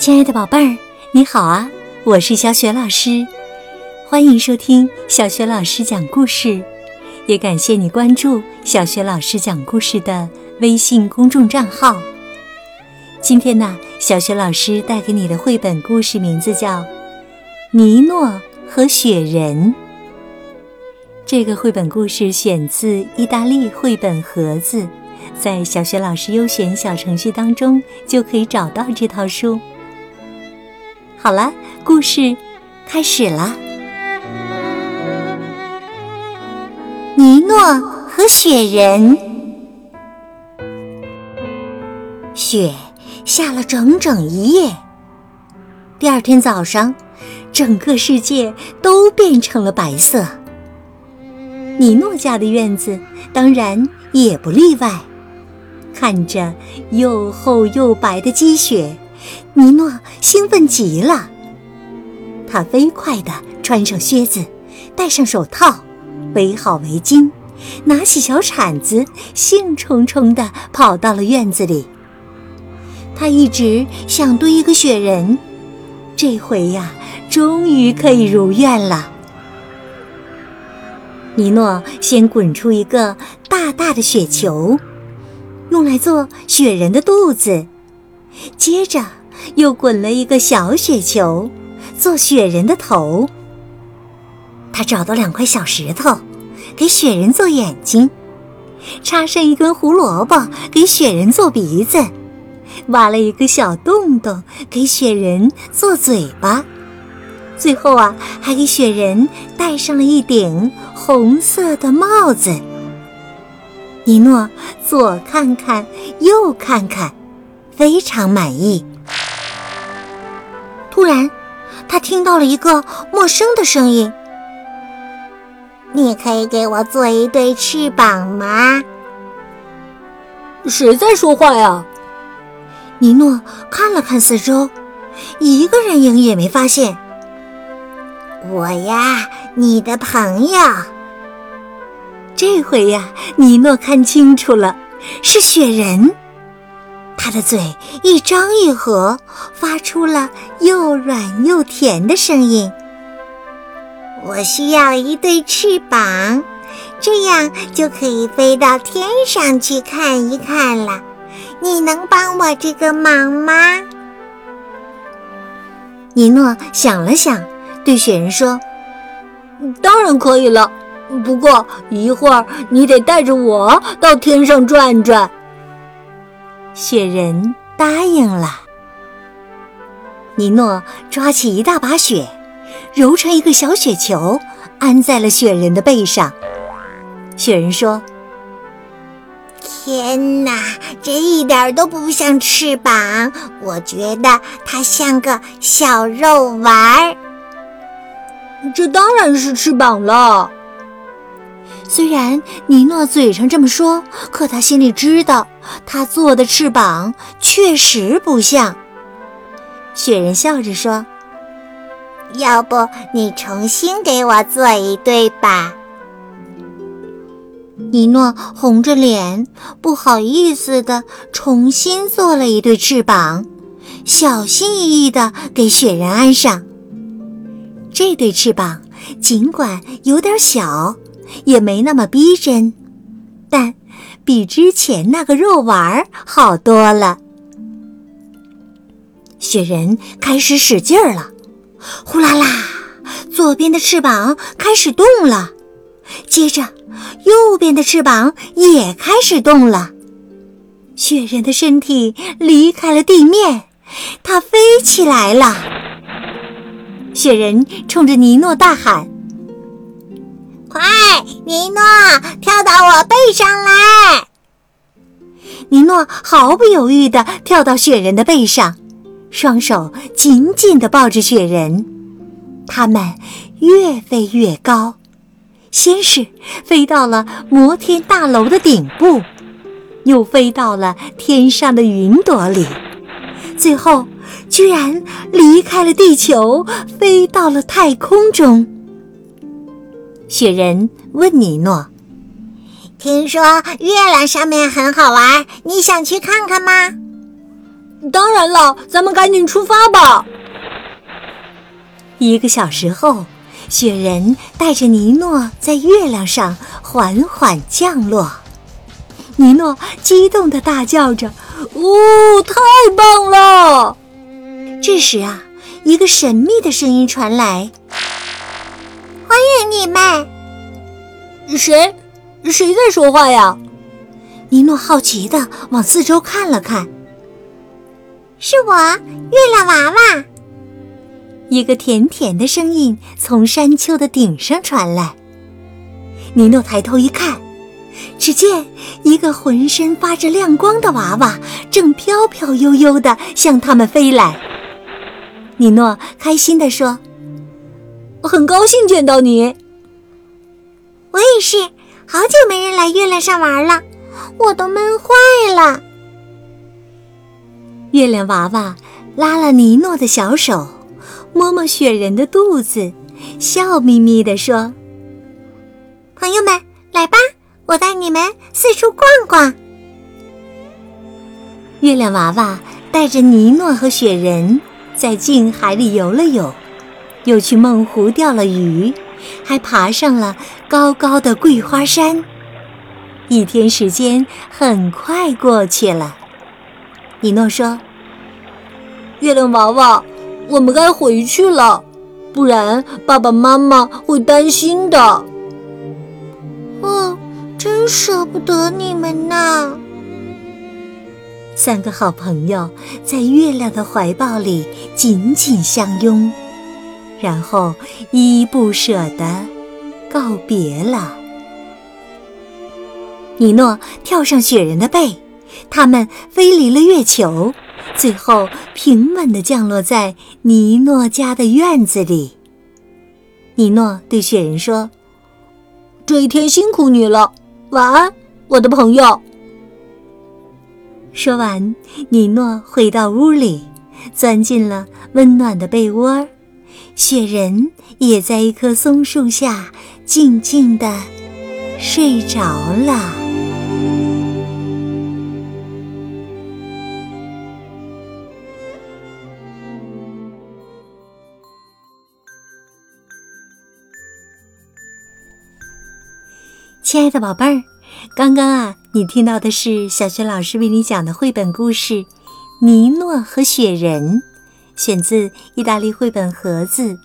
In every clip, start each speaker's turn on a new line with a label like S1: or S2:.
S1: 亲爱的宝贝儿，你好啊！我是小雪老师，欢迎收听小雪老师讲故事，也感谢你关注小雪老师讲故事的微信公众账号。今天呢，小雪老师带给你的绘本故事名字叫《尼诺和雪人》。这个绘本故事选自意大利绘本盒子，在小雪老师优选小程序当中就可以找到这套书。好了，故事开始了。尼诺和雪人，雪下了整整一夜。第二天早上，整个世界都变成了白色。尼诺家的院子当然也不例外。看着又厚又白的积雪。尼诺兴奋极了，他飞快地穿上靴子，戴上手套，围好围巾，拿起小铲子，兴冲冲地跑到了院子里。他一直想堆一个雪人，这回呀，终于可以如愿了。尼诺先滚出一个大大的雪球，用来做雪人的肚子，接着。又滚了一个小雪球，做雪人的头。他找到两块小石头，给雪人做眼睛；插上一根胡萝卜，给雪人做鼻子；挖了一个小洞洞，给雪人做嘴巴。最后啊，还给雪人戴上了一顶红色的帽子。尼诺左看看，右看看，非常满意。突然，他听到了一个陌生的声音：“
S2: 你可以给我做一对翅膀吗？”
S3: 谁在说话呀？
S1: 尼诺看了看四周，一个人影也没发现。
S2: 我呀，你的朋友。
S1: 这回呀，尼诺看清楚了，是雪人。他的嘴一张一合，发出了又软又甜的声音。
S2: 我需要一对翅膀，这样就可以飞到天上去看一看了。你能帮我这个忙吗？
S1: 尼诺想了想，对雪人说：“
S3: 当然可以了，不过一会儿你得带着我到天上转转。”
S1: 雪人答应了。尼诺抓起一大把雪，揉成一个小雪球，安在了雪人的背上。雪人说：“
S2: 天哪，这一点都不像翅膀，我觉得它像个小肉丸儿。”
S3: 这当然是翅膀了。
S1: 虽然尼诺嘴上这么说，可他心里知道，他做的翅膀确实不像。雪人笑着说：“
S2: 要不你重新给我做一对吧？”
S1: 尼诺红着脸，不好意思的重新做了一对翅膀，小心翼翼的给雪人安上。这对翅膀尽管有点小。也没那么逼真，比之前那个肉丸儿好多了。雪人开始使劲儿了，呼啦啦，左边的翅膀开始动了，接着右边的翅膀也开始动了。雪人的身体离开了地面，它飞起来了。雪人冲着尼诺大喊。
S2: 快，尼诺，跳到我背上来！
S1: 尼诺毫不犹豫地跳到雪人的背上，双手紧紧地抱着雪人。他们越飞越高，先是飞到了摩天大楼的顶部，又飞到了天上的云朵里，最后居然离开了地球，飞到了太空中。雪人问尼诺：“
S2: 听说月亮上面很好玩，你想去看看吗？”
S3: 当然了，咱们赶紧出发吧。
S1: 一个小时后，雪人带着尼诺在月亮上缓缓降落。尼诺激动地大叫着：“
S3: 哦，太棒了！”
S1: 这时啊，一个神秘的声音传来：“
S2: 欢迎你们！”
S3: 谁？谁在说话呀？
S1: 尼诺好奇的往四周看了看。
S2: 是我，月亮娃娃。
S1: 一个甜甜的声音从山丘的顶上传来。尼诺抬头一看，只见一个浑身发着亮光的娃娃正飘飘悠悠的向他们飞来。尼诺开心地说：“我
S3: 很高兴见到你。”
S2: 我也是，好久没人来月亮上玩了，我都闷坏了。
S1: 月亮娃娃拉了尼诺的小手，摸摸雪人的肚子，笑眯眯地说：“
S2: 朋友们，来吧，我带你们四处逛逛。”
S1: 月亮娃娃带着尼诺和雪人在静海里游了游，又去梦湖钓了鱼，还爬上了高高的桂花山。一天时间很快过去了。尼诺说：“
S3: 月亮娃娃，我们该回去了，不然爸爸妈妈会担心的。”
S2: 哦，真舍不得你们呐！
S1: 三个好朋友在月亮的怀抱里紧紧相拥，然后依依不舍地告别了。尼诺跳上雪人的背。他们飞离了月球，最后平稳地降落在尼诺家的院子里。尼诺对雪人说：“
S3: 这一天辛苦你了，晚安，我的朋友。”
S1: 说完，尼诺回到屋里，钻进了温暖的被窝。雪人也在一棵松树下静静地睡着了。亲爱的宝贝儿，刚刚啊，你听到的是小雪老师为你讲的绘本故事《尼诺和雪人》，选自意大利绘本盒子。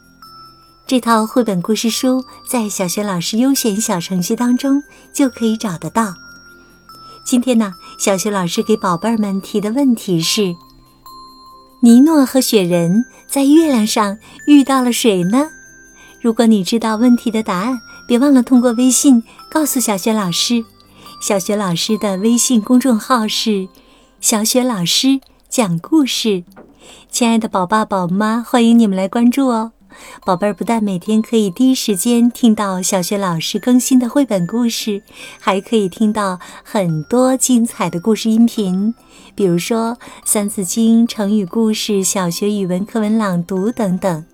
S1: 这套绘本故事书在小雪老师优选小程序当中就可以找得到。今天呢，小雪老师给宝贝儿们提的问题是：尼诺和雪人在月亮上遇到了谁呢？如果你知道问题的答案，别忘了通过微信告诉小雪老师。小雪老师的微信公众号是“小雪老师讲故事”。亲爱的宝爸宝妈，欢迎你们来关注哦！宝贝儿不但每天可以第一时间听到小学老师更新的绘本故事，还可以听到很多精彩的故事音频，比如说《三字经》、成语故事、小学语文课文朗读等等。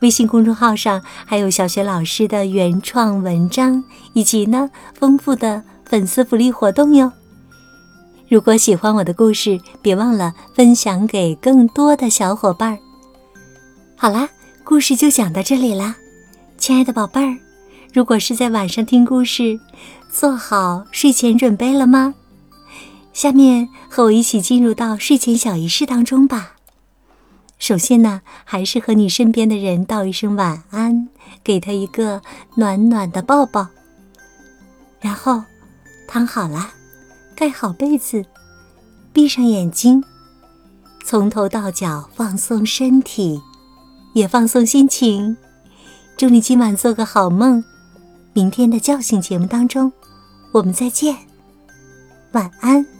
S1: 微信公众号上还有小学老师的原创文章，以及呢丰富的粉丝福利活动哟。如果喜欢我的故事，别忘了分享给更多的小伙伴儿。好啦，故事就讲到这里啦，亲爱的宝贝儿，如果是在晚上听故事，做好睡前准备了吗？下面和我一起进入到睡前小仪式当中吧。首先呢，还是和你身边的人道一声晚安，给他一个暖暖的抱抱。然后躺好了，盖好被子，闭上眼睛，从头到脚放松身体，也放松心情。祝你今晚做个好梦，明天的叫醒节目当中，我们再见，晚安。